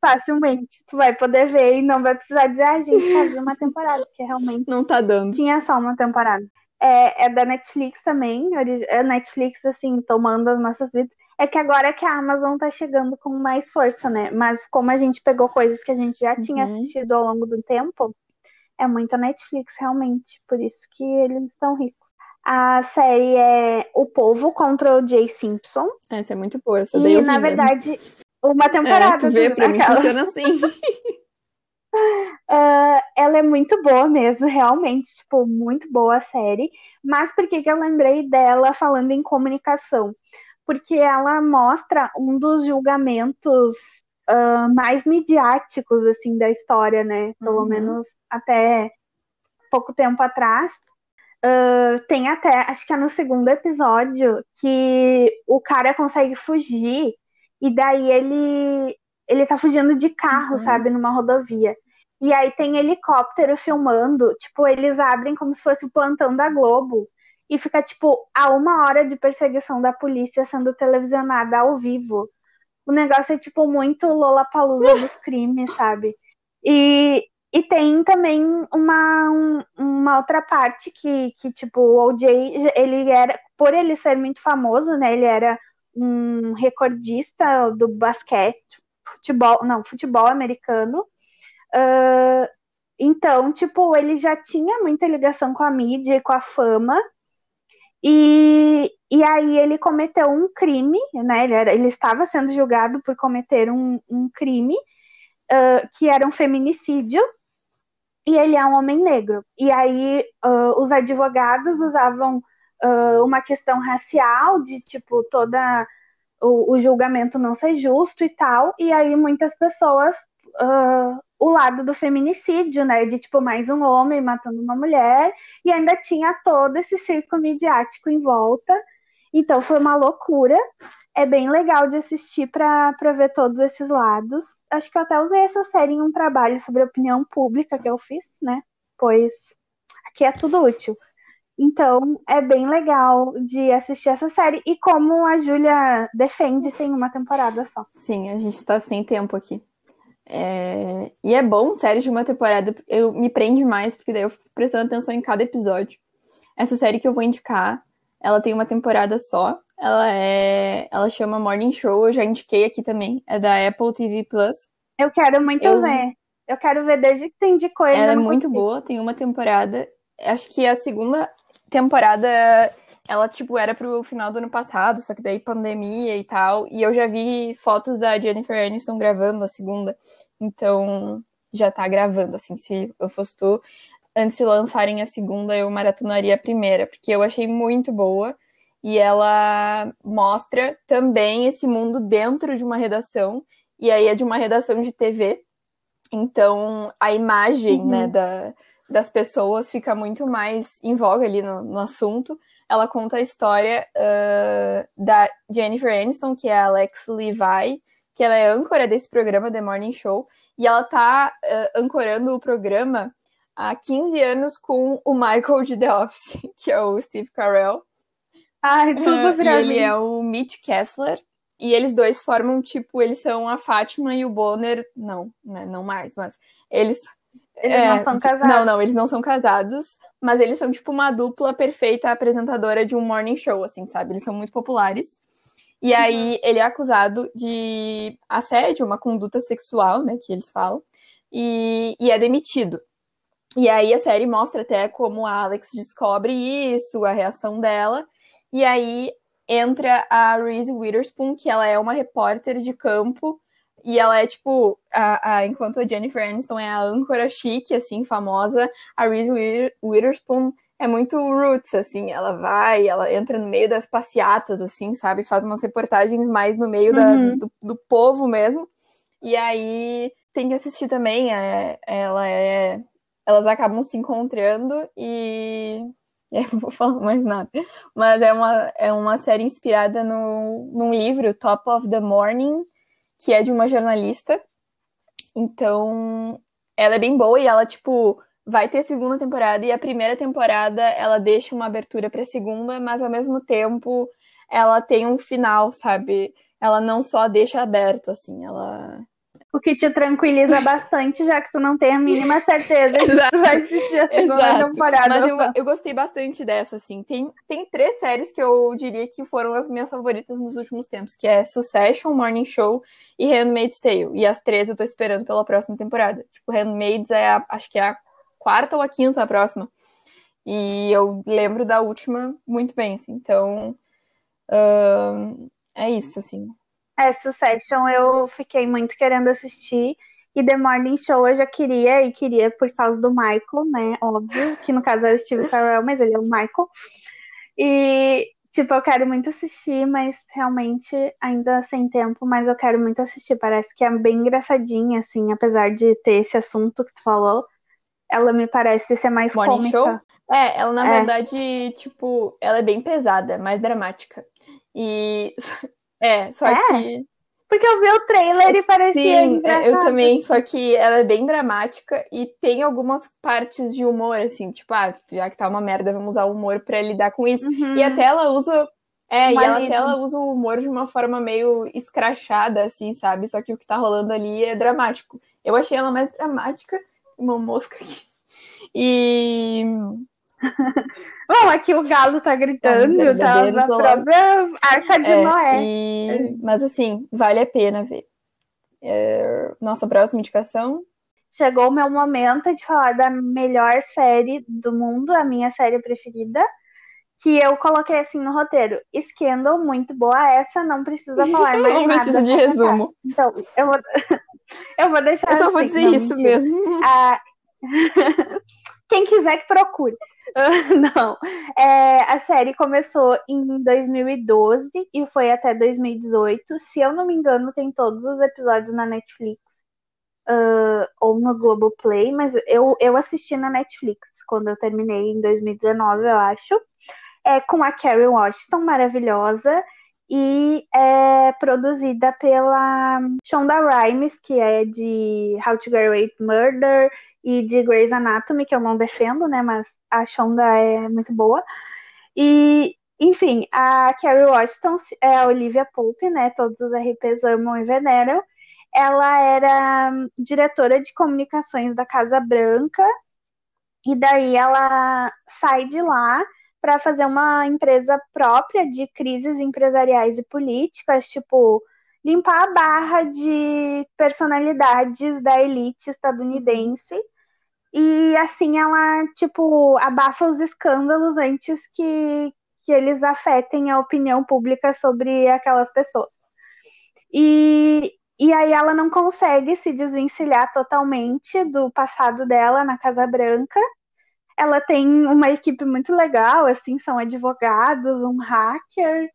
facilmente. Tu vai poder ver e não vai precisar dizer, ah, gente, fazer uma temporada, porque realmente não tá dando. Tinha só uma temporada. É, é da Netflix também, a Netflix, assim, tomando as nossas vidas. É que agora que a Amazon tá chegando com mais força, né? Mas como a gente pegou coisas que a gente já tinha uhum. assistido ao longo do tempo, é muito a Netflix, realmente. Por isso que eles estão ricos. A série é O Povo contra o Jay Simpson. Essa é muito boa, essa daí e, eu vi na mesmo. verdade, uma temporada. É, vê, pra mim funciona assim. Uh, ela é muito boa mesmo, realmente, tipo, muito boa a série. Mas por que, que eu lembrei dela falando em comunicação? Porque ela mostra um dos julgamentos uh, mais midiáticos, assim, da história, né? Pelo uhum. menos até pouco tempo atrás. Uh, tem até, acho que é no segundo episódio, que o cara consegue fugir e daí ele ele tá fugindo de carro, uhum. sabe, numa rodovia. E aí tem helicóptero filmando, tipo, eles abrem como se fosse o plantão da Globo. E fica, tipo, a uma hora de perseguição da polícia sendo televisionada ao vivo. O negócio é, tipo, muito Lollapalooza dos crimes, sabe? E, e tem também uma, um, uma outra parte que, que, tipo, o OJ, ele era, por ele ser muito famoso, né? Ele era um recordista do basquete, futebol, não, futebol americano. Uh, então, tipo, ele já tinha muita ligação com a mídia e com a fama. E, e aí ele cometeu um crime, né? Ele, era, ele estava sendo julgado por cometer um, um crime uh, que era um feminicídio e ele é um homem negro. E aí uh, os advogados usavam uh, uma questão racial de tipo toda o, o, julgamento não ser justo e tal. E aí muitas pessoas uh, o lado do feminicídio, né? De tipo mais um homem matando uma mulher e ainda tinha todo esse circo midiático em volta. Então foi uma loucura é bem legal de assistir para ver todos esses lados. Acho que eu até usei essa série em um trabalho sobre opinião pública que eu fiz, né? Pois aqui é tudo útil. Então, é bem legal de assistir essa série. E como a Júlia defende, tem uma temporada só. Sim, a gente tá sem tempo aqui. É... E é bom, série de uma temporada, eu me prende mais, porque daí eu fico prestando atenção em cada episódio. Essa série que eu vou indicar, ela tem uma temporada só, ela é. Ela chama Morning Show, eu já indiquei aqui também. É da Apple TV Plus. Eu quero muito eu... ver. Eu quero ver desde que tem de coisa. Ela é muito boa, tem uma temporada. Acho que a segunda temporada ela, tipo, era pro final do ano passado, só que daí pandemia e tal. E eu já vi fotos da Jennifer Aniston gravando a segunda. Então, já tá gravando, assim, se eu fosse tu, antes de lançarem a segunda, eu maratonaria a primeira, porque eu achei muito boa e ela mostra também esse mundo dentro de uma redação, e aí é de uma redação de TV, então a imagem uhum. né, da, das pessoas fica muito mais em voga ali no, no assunto. Ela conta a história uh, da Jennifer Aniston, que é a Alex Levi, que ela é âncora desse programa The Morning Show, e ela tá uh, ancorando o programa há 15 anos com o Michael de The Office, que é o Steve Carell. Ai, tudo uh, E ele é o Mitch Kessler. E eles dois formam, tipo, eles são a Fátima e o Bonner. Não, né, não mais, mas eles. Eles é, não são casados. Não, não, eles não são casados, mas eles são, tipo, uma dupla perfeita apresentadora de um morning show, assim, sabe? Eles são muito populares. E uhum. aí ele é acusado de assédio, uma conduta sexual, né, que eles falam, e, e é demitido. E aí a série mostra até como a Alex descobre isso, a reação dela, e aí entra a Reese Witherspoon, que ela é uma repórter de campo, e ela é tipo, a, a, enquanto a Jennifer Aniston é a âncora chique, assim, famosa, a Reese Witherspoon é muito roots, assim, ela vai, ela entra no meio das passeatas, assim, sabe, faz umas reportagens mais no meio uhum. da, do, do, povo mesmo, e aí tem que assistir também, é, ela é, elas acabam se encontrando e e vou falar mais nada. Mas é uma, é uma série inspirada no, num livro, Top of the Morning, que é de uma jornalista. Então, ela é bem boa e ela, tipo, vai ter segunda temporada e a primeira temporada ela deixa uma abertura para a segunda, mas ao mesmo tempo ela tem um final, sabe? Ela não só deixa aberto assim, ela o que te tranquiliza bastante, já que tu não tem a mínima certeza que tu vai assistir a segunda temporada. Mas eu, eu gostei bastante dessa, assim. Tem, tem três séries que eu diria que foram as minhas favoritas nos últimos tempos, que é Succession, Morning Show e Handmaid's Tale. E as três eu tô esperando pela próxima temporada. Tipo, Handmaid's é, a, acho que é a quarta ou a quinta a próxima. E eu lembro da última muito bem, assim. Então, é isso, assim. É, Succession eu fiquei muito querendo assistir. E The Morning Show eu já queria, e queria por causa do Michael, né? Óbvio, que no caso é o Steve Carell, mas ele é o Michael. E, tipo, eu quero muito assistir, mas realmente ainda sem tempo, mas eu quero muito assistir. Parece que é bem engraçadinha, assim, apesar de ter esse assunto que tu falou. Ela me parece ser mais Morning cômica. Show? É, ela na é. verdade, tipo, ela é bem pesada, mais dramática. E é, só é? que. Porque eu vi o trailer e parecia. Sim, engraçado. eu também, só que ela é bem dramática e tem algumas partes de humor, assim, tipo, ah, já que tá uma merda, vamos usar o humor pra lidar com isso. Uhum. E até ela usa. É, uma e ela, até ela usa o humor de uma forma meio escrachada, assim, sabe? Só que o que tá rolando ali é dramático. Eu achei ela mais dramática, uma mosca aqui. E Bom, aqui o galo tá gritando, é tá na própria arca de é, Noé. E... Mas assim, vale a pena ver. É... Nossa próxima indicação. Chegou o meu momento de falar da melhor série do mundo, a minha série preferida. Que eu coloquei assim no roteiro. Scandal, muito boa essa, não precisa falar mais não nada. Não precisa de resumo. Então, eu vou, eu vou deixar Eu só assim, vou dizer isso mentira. mesmo. Ah... Quem quiser que procure. Não. É, a série começou em 2012 e foi até 2018. Se eu não me engano, tem todos os episódios na Netflix uh, ou no Globoplay, mas eu, eu assisti na Netflix quando eu terminei em 2019, eu acho. É com a Carrie Washington, maravilhosa. E é produzida pela Shonda Rhimes, que é de How to Get Away Murder e de Grey's Anatomy, que eu não defendo, né? Mas a Shonda é muito boa. E, enfim, a Carrie Washington é a Olivia Pope, né? Todos os RPs amam e veneram. Ela era diretora de comunicações da Casa Branca, e daí ela sai de lá para fazer uma empresa própria de crises empresariais e políticas, tipo limpar a barra de personalidades da elite estadunidense e assim ela, tipo, abafa os escândalos antes que, que eles afetem a opinião pública sobre aquelas pessoas. E, e aí ela não consegue se desvencilhar totalmente do passado dela na Casa Branca. Ela tem uma equipe muito legal, assim, são advogados, um hacker,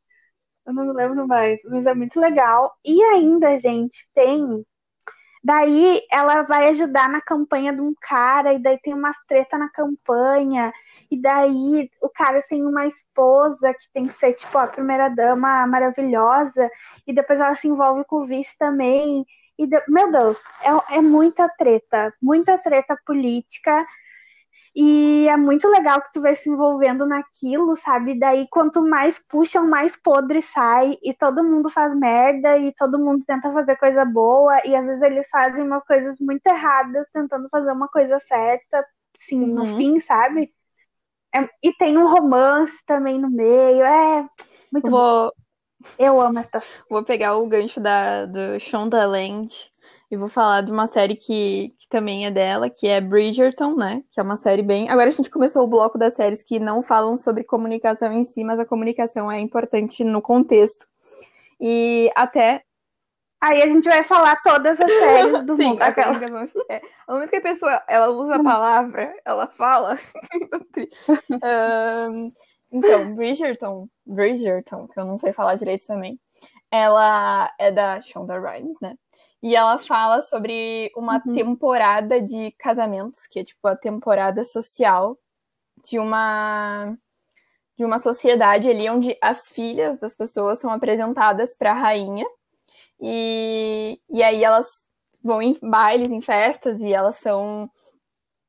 eu não me lembro mais, mas é muito legal. E ainda, gente, tem Daí ela vai ajudar na campanha de um cara, e daí tem umas treta na campanha, e daí o cara tem uma esposa que tem que ser, tipo, a primeira dama maravilhosa, e depois ela se envolve com o vice também. E, de... meu Deus, é, é muita treta, muita treta política e é muito legal que tu vai se envolvendo naquilo, sabe? Daí, quanto mais puxam, mais podre sai. E todo mundo faz merda. E todo mundo tenta fazer coisa boa. E às vezes eles fazem umas coisas muito erradas, tentando fazer uma coisa certa, sim, uhum. no fim, sabe? É, e tem um romance também no meio. É muito Vou... bom. Eu amo essa. Vou pegar o gancho da, do Shonda Land e vou falar de uma série que, que também é dela, que é Bridgerton, né? Que é uma série bem. Agora a gente começou o bloco das séries que não falam sobre comunicação em si, mas a comunicação é importante no contexto. E até. Aí a gente vai falar todas as séries do Sim, mundo. Aquela. É. A única pessoa, ela usa a palavra, ela fala. um, então, Bridgerton, Bridgerton, que eu não sei falar direito também, ela é da Shonda Rhimes, né? E ela fala sobre uma uhum. temporada de casamentos, que é tipo a temporada social de uma de uma sociedade ali onde as filhas das pessoas são apresentadas para a rainha. E, e aí elas vão em bailes, em festas, e elas são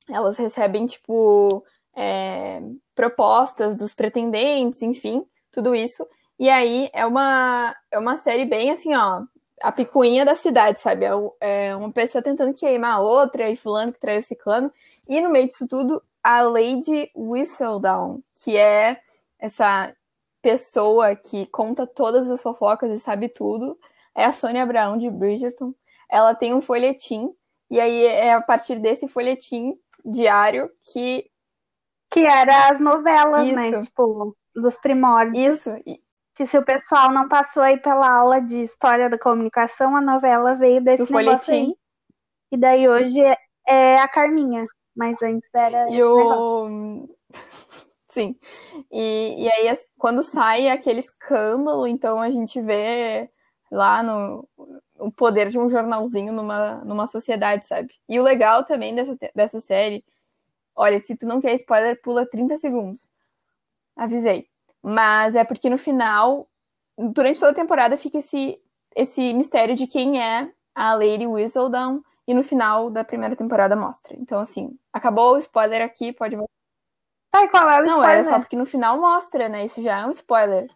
elas recebem, tipo, é, propostas dos pretendentes, enfim, tudo isso. E aí é uma, é uma série bem assim, ó, a picuinha da cidade, sabe? É, é uma pessoa tentando queimar a outra, e fulano que traiu ciclano. E no meio disso tudo, a Lady Whistledown, que é essa pessoa que conta todas as fofocas e sabe tudo, é a Sônia Abraão de Bridgerton. Ela tem um folhetim, e aí é a partir desse folhetim diário que. Que era as novelas, né? Isso. né? Tipo, dos primórdios. Isso. Que se o pessoal não passou aí pela aula de história da comunicação, a novela veio desse Do folhetim. Aí. E daí hoje é a Carminha. Mas antes era. E o. Sim. E, e aí, quando sai aquele escândalo, então a gente vê lá no o poder de um jornalzinho numa, numa sociedade, sabe? E o legal também dessa, dessa série, olha, se tu não quer spoiler, pula 30 segundos. Avisei. Mas é porque no final, durante toda a temporada, fica esse, esse mistério de quem é a Lady Whistledown e no final da primeira temporada mostra. Então, assim, acabou o spoiler aqui, pode voltar. Ai, qual é o não, spoiler? era só porque no final mostra, né? Isso já é um spoiler.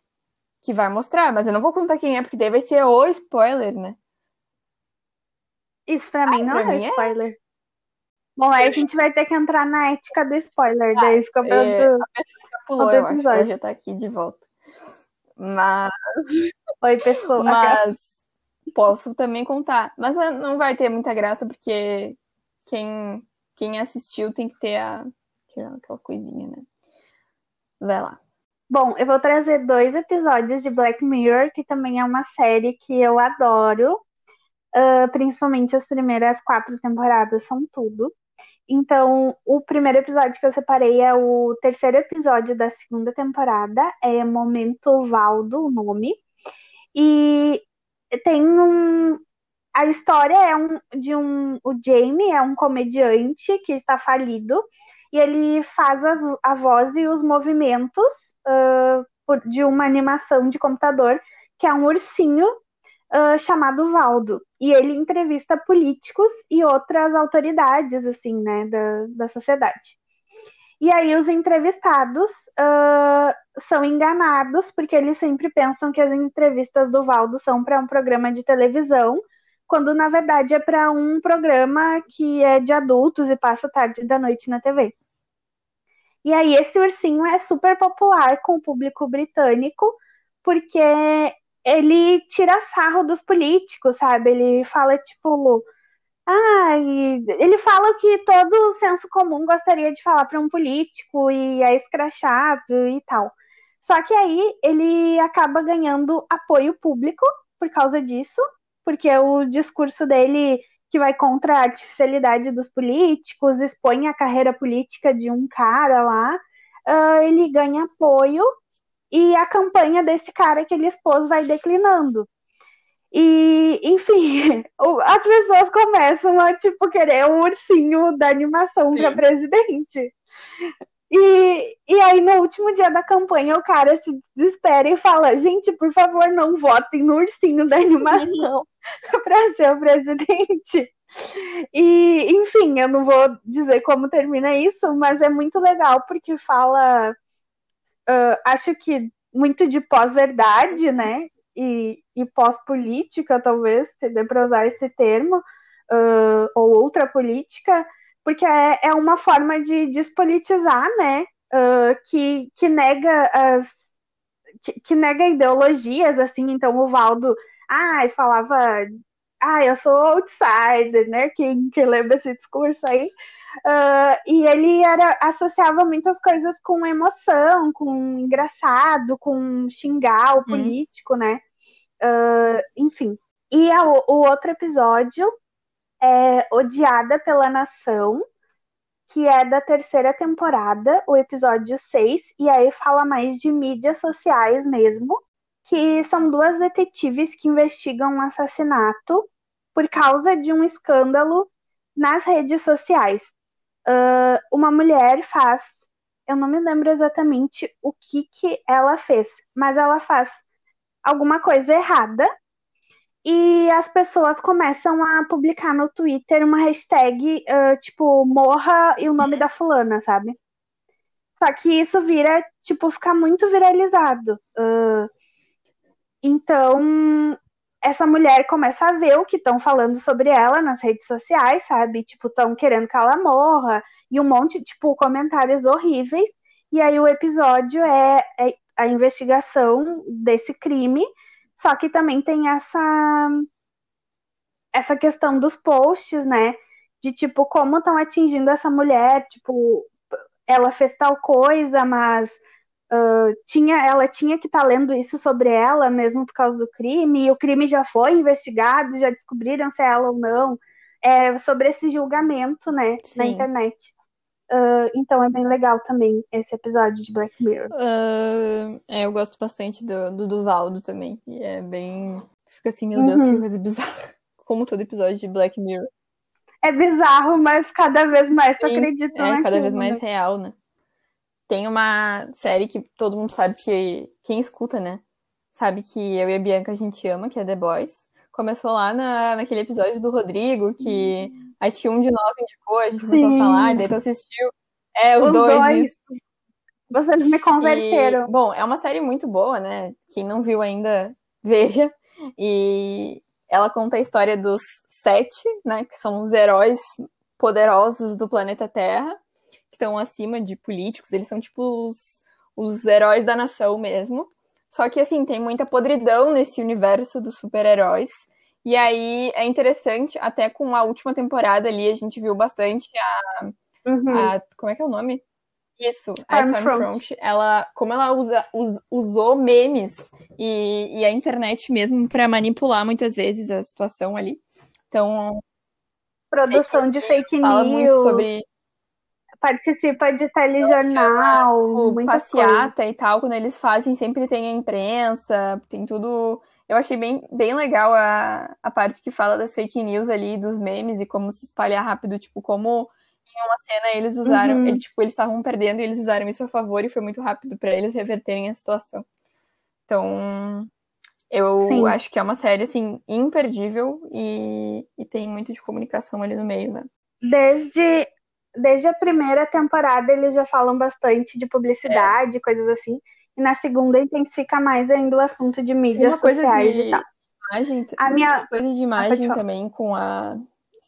Que vai mostrar, mas eu não vou contar quem é, porque daí vai ser o spoiler, né? Isso pra mim ah, não pra é mim é? spoiler. É? Bom, aí a gente vai ter que entrar na ética do spoiler, ah, daí fica pra é, pessoa pulou, eu acho, ela já tá aqui de volta. Mas... Oi, pessoa. Mas posso também contar. Mas não vai ter muita graça, porque quem, quem assistiu tem que ter a, aquela coisinha, né? Vai lá. Bom, eu vou trazer dois episódios de Black Mirror, que também é uma série que eu adoro. Uh, principalmente as primeiras quatro temporadas são tudo. Então, o primeiro episódio que eu separei é o terceiro episódio da segunda temporada, é Momento Valdo, o nome. E tem um. A história é um, de um. O Jamie é um comediante que está falido e ele faz as, a voz e os movimentos uh, de uma animação de computador que é um ursinho chamado Valdo. E ele entrevista políticos e outras autoridades, assim, né, da, da sociedade. E aí os entrevistados uh, são enganados, porque eles sempre pensam que as entrevistas do Valdo são para um programa de televisão, quando na verdade é para um programa que é de adultos e passa tarde da noite na TV. E aí esse ursinho é super popular com o público britânico, porque ele tira sarro dos políticos, sabe? Ele fala tipo, ah, ele fala que todo senso comum gostaria de falar para um político e é escrachado e tal. Só que aí ele acaba ganhando apoio público por causa disso, porque o discurso dele que vai contra a artificialidade dos políticos, expõe a carreira política de um cara lá, uh, ele ganha apoio e a campanha desse cara que ele expôs vai declinando. E, enfim, as pessoas começam a, tipo, querer o ursinho da animação para presidente. E, e aí, no último dia da campanha, o cara se desespera e fala: gente, por favor, não votem no ursinho da animação para ser o presidente. E, enfim, eu não vou dizer como termina isso, mas é muito legal porque fala, uh, acho que muito de pós-verdade, né? e, e pós-política, talvez, se dê para usar esse termo, uh, ou outra política, porque é, é uma forma de despolitizar, né? Uh, que, que nega as que, que, nega ideologias, assim, então o Valdo, ai, falava, ah, eu sou outsider, né? Quem, quem lembra esse discurso aí? Uh, e ele era, associava muitas coisas com emoção, com engraçado, com xingar o hum. político, hum. né? Uh, enfim. E a, o outro episódio é Odiada pela Nação, que é da terceira temporada, o episódio 6, e aí fala mais de mídias sociais mesmo, que são duas detetives que investigam um assassinato por causa de um escândalo nas redes sociais. Uh, uma mulher faz, eu não me lembro exatamente o que, que ela fez, mas ela faz alguma coisa errada e as pessoas começam a publicar no Twitter uma hashtag, uh, tipo, morra e o nome da fulana, sabe? Só que isso vira, tipo, ficar muito viralizado. Uh, então, essa mulher começa a ver o que estão falando sobre ela nas redes sociais, sabe? Tipo, estão querendo que ela morra, e um monte, tipo, comentários horríveis. E aí o episódio é, é a investigação desse crime só que também tem essa essa questão dos posts, né? De tipo como estão atingindo essa mulher, tipo, ela fez tal coisa, mas uh, tinha, ela tinha que estar tá lendo isso sobre ela mesmo por causa do crime, e o crime já foi investigado, já descobriram se é ela ou não. É sobre esse julgamento, né, Sim. na internet. Uh, então é bem legal também esse episódio de Black Mirror. Uh, é, eu gosto bastante do, do Duvaldo também. E é bem. Fica assim, meu Deus, uhum. que coisa bizarra. Como todo episódio de Black Mirror. É bizarro, mas cada vez mais tu acredita É, cada vez mais né? real, né? Tem uma série que todo mundo sabe que. Quem escuta, né? Sabe que eu e a Bianca a gente ama, que é The Boys. Começou lá na, naquele episódio do Rodrigo, que. Uhum Acho que um de nós indicou, a gente Sim. começou a falar, daí tu assistiu. É, os, os dois. dois. Vocês me converteram. E, bom, é uma série muito boa, né? Quem não viu ainda, veja. E ela conta a história dos sete, né? Que são os heróis poderosos do planeta Terra, que estão acima de políticos. Eles são tipo os, os heróis da nação mesmo. Só que, assim, tem muita podridão nesse universo dos super-heróis. E aí é interessante, até com a última temporada ali, a gente viu bastante a. Uhum. a como é que é o nome? Isso, a Stormfront, ela, como ela usa, us, usou memes e, e, a internet mesmo para manipular muitas vezes a situação ali. Então. Produção fake de fake fala news. muito sobre. Participa de telejornal. O passeata coisa. e tal, quando eles fazem, sempre tem a imprensa, tem tudo eu achei bem, bem legal a, a parte que fala das fake news ali, dos memes e como se espalhar rápido, tipo, como em uma cena eles usaram, uhum. ele, tipo, eles estavam perdendo e eles usaram isso a favor e foi muito rápido para eles reverterem a situação. Então, eu Sim. acho que é uma série, assim, imperdível e, e tem muito de comunicação ali no meio, né? Desde, desde a primeira temporada eles já falam bastante de publicidade, é. coisas assim. E na segunda intensifica mais ainda o assunto de mídias uma coisa sociais de e tal. Imagem, a minha coisa de imagem ah, também com a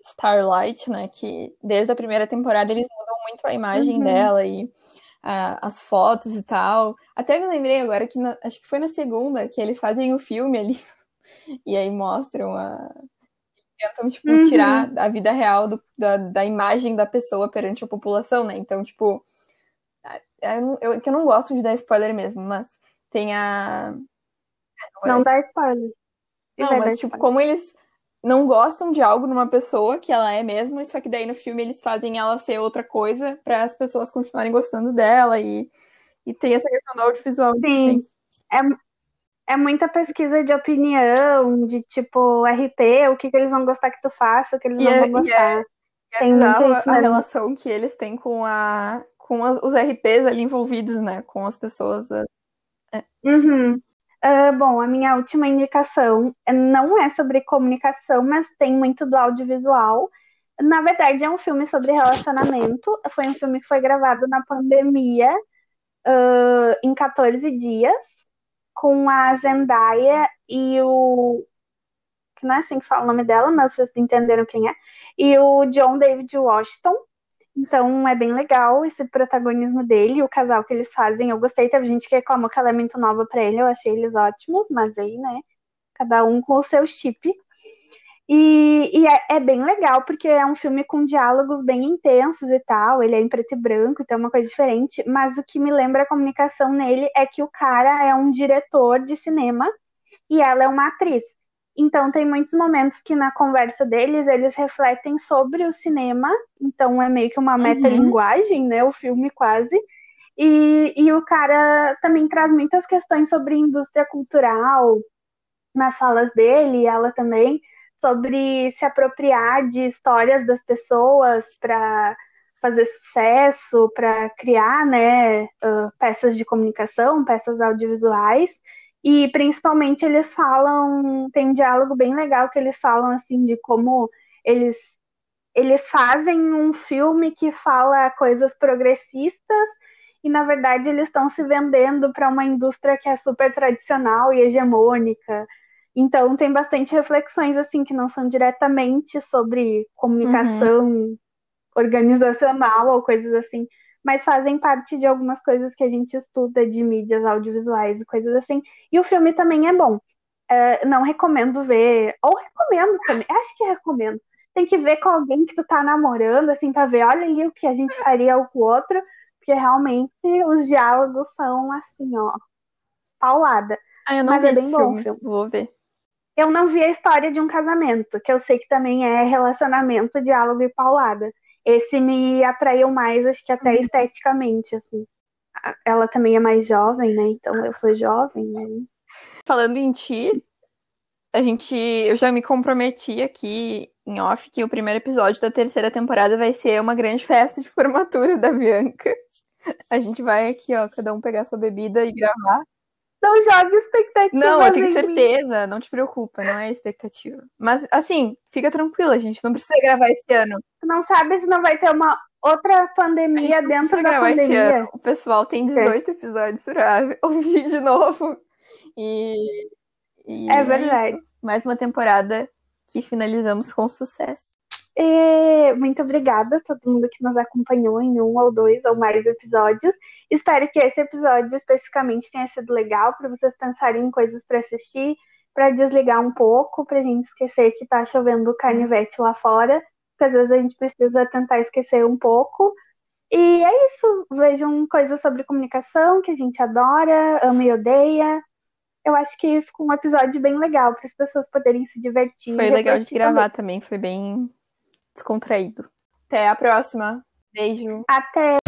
Starlight, né? Que desde a primeira temporada eles mudam muito a imagem uhum. dela e uh, as fotos e tal. Até me lembrei agora que na, acho que foi na segunda que eles fazem o filme ali e aí mostram a tentam tipo uhum. tirar a vida real do, da, da imagem da pessoa perante a população, né? Então tipo eu, eu, que eu não gosto de dar spoiler mesmo, mas tem a. Não, não dá spoiler. Não, mas tipo, spoiler. como eles não gostam de algo numa pessoa que ela é mesmo, só que daí no filme eles fazem ela ser outra coisa para as pessoas continuarem gostando dela e, e tem essa questão do audiovisual. Sim. É, é muita pesquisa de opinião, de tipo RP, o que, que eles vão gostar que tu faça, o que eles e não é, vão gostar. E é, é tem a, a relação que eles têm com a com as, os RPs ali envolvidos, né? Com as pessoas. É. é. Uhum. Uh, bom, a minha última indicação não é sobre comunicação, mas tem muito do audiovisual. Na verdade, é um filme sobre relacionamento. Foi um filme que foi gravado na pandemia, uh, em 14 dias, com a Zendaya e o. Que não é assim que fala o nome dela, mas vocês entenderam quem é. E o John David Washington. Então é bem legal esse protagonismo dele, o casal que eles fazem. Eu gostei, teve gente que reclamou que ela é muito nova para ele, eu achei eles ótimos, mas aí, né, cada um com o seu chip. E, e é, é, bem legal, porque é um filme com diálogos bem intensos e tal, ele é em preto e branco, então é uma coisa diferente, mas o que me lembra a comunicação nele é que o cara é um diretor de cinema e ela é uma atriz. Então, tem muitos momentos que na conversa deles, eles refletem sobre o cinema. Então, é meio que uma uhum. metalinguagem, né? O filme quase. E, e o cara também traz muitas questões sobre indústria cultural nas falas dele, e ela também, sobre se apropriar de histórias das pessoas para fazer sucesso, para criar né, uh, peças de comunicação, peças audiovisuais. E principalmente eles falam, tem um diálogo bem legal que eles falam assim de como eles eles fazem um filme que fala coisas progressistas e na verdade eles estão se vendendo para uma indústria que é super tradicional e hegemônica. Então tem bastante reflexões assim que não são diretamente sobre comunicação uhum. organizacional ou coisas assim, mas fazem parte de algumas coisas que a gente estuda de mídias audiovisuais e coisas assim. E o filme também é bom. Uh, não recomendo ver, ou recomendo também, acho que recomendo. Tem que ver com alguém que tu tá namorando, assim, pra ver, olha ali o que a gente faria com o outro, porque realmente os diálogos são assim, ó, paulada. Ah, eu não Mas vi é bem bom filme. filme. Vou ver. Eu não vi a história de um casamento, que eu sei que também é relacionamento, diálogo e paulada. Esse me atraiu mais, acho que até uhum. esteticamente, assim. Ela também é mais jovem, né? Então eu sou jovem, né? Falando em ti, a gente, eu já me comprometi aqui em off que o primeiro episódio da terceira temporada vai ser uma grande festa de formatura da Bianca. A gente vai aqui, ó, cada um pegar sua bebida e gravar. Não jogue expectativa. Não, eu tenho certeza. Não te preocupa, não é expectativa. Mas, assim, fica tranquila, gente. Não precisa gravar esse ano. Tu não sabe se não vai ter uma outra pandemia dentro da pandemia. O pessoal tem 18 é. episódios duráveis. Ouvi de novo. E. e é verdade. Isso. Mais uma temporada que finalizamos com sucesso. E muito obrigada a todo mundo que nos acompanhou em um ou dois ou mais episódios. Espero que esse episódio especificamente tenha sido legal para vocês pensarem em coisas para assistir, para desligar um pouco, para a gente esquecer que está chovendo carnivete lá fora, porque às vezes a gente precisa tentar esquecer um pouco. E é isso. Vejam coisas sobre comunicação que a gente adora, ama e odeia. Eu acho que ficou um episódio bem legal para as pessoas poderem se divertir. Foi legal de gravar também. também, foi bem descontraído. Até a próxima. Beijo. Até.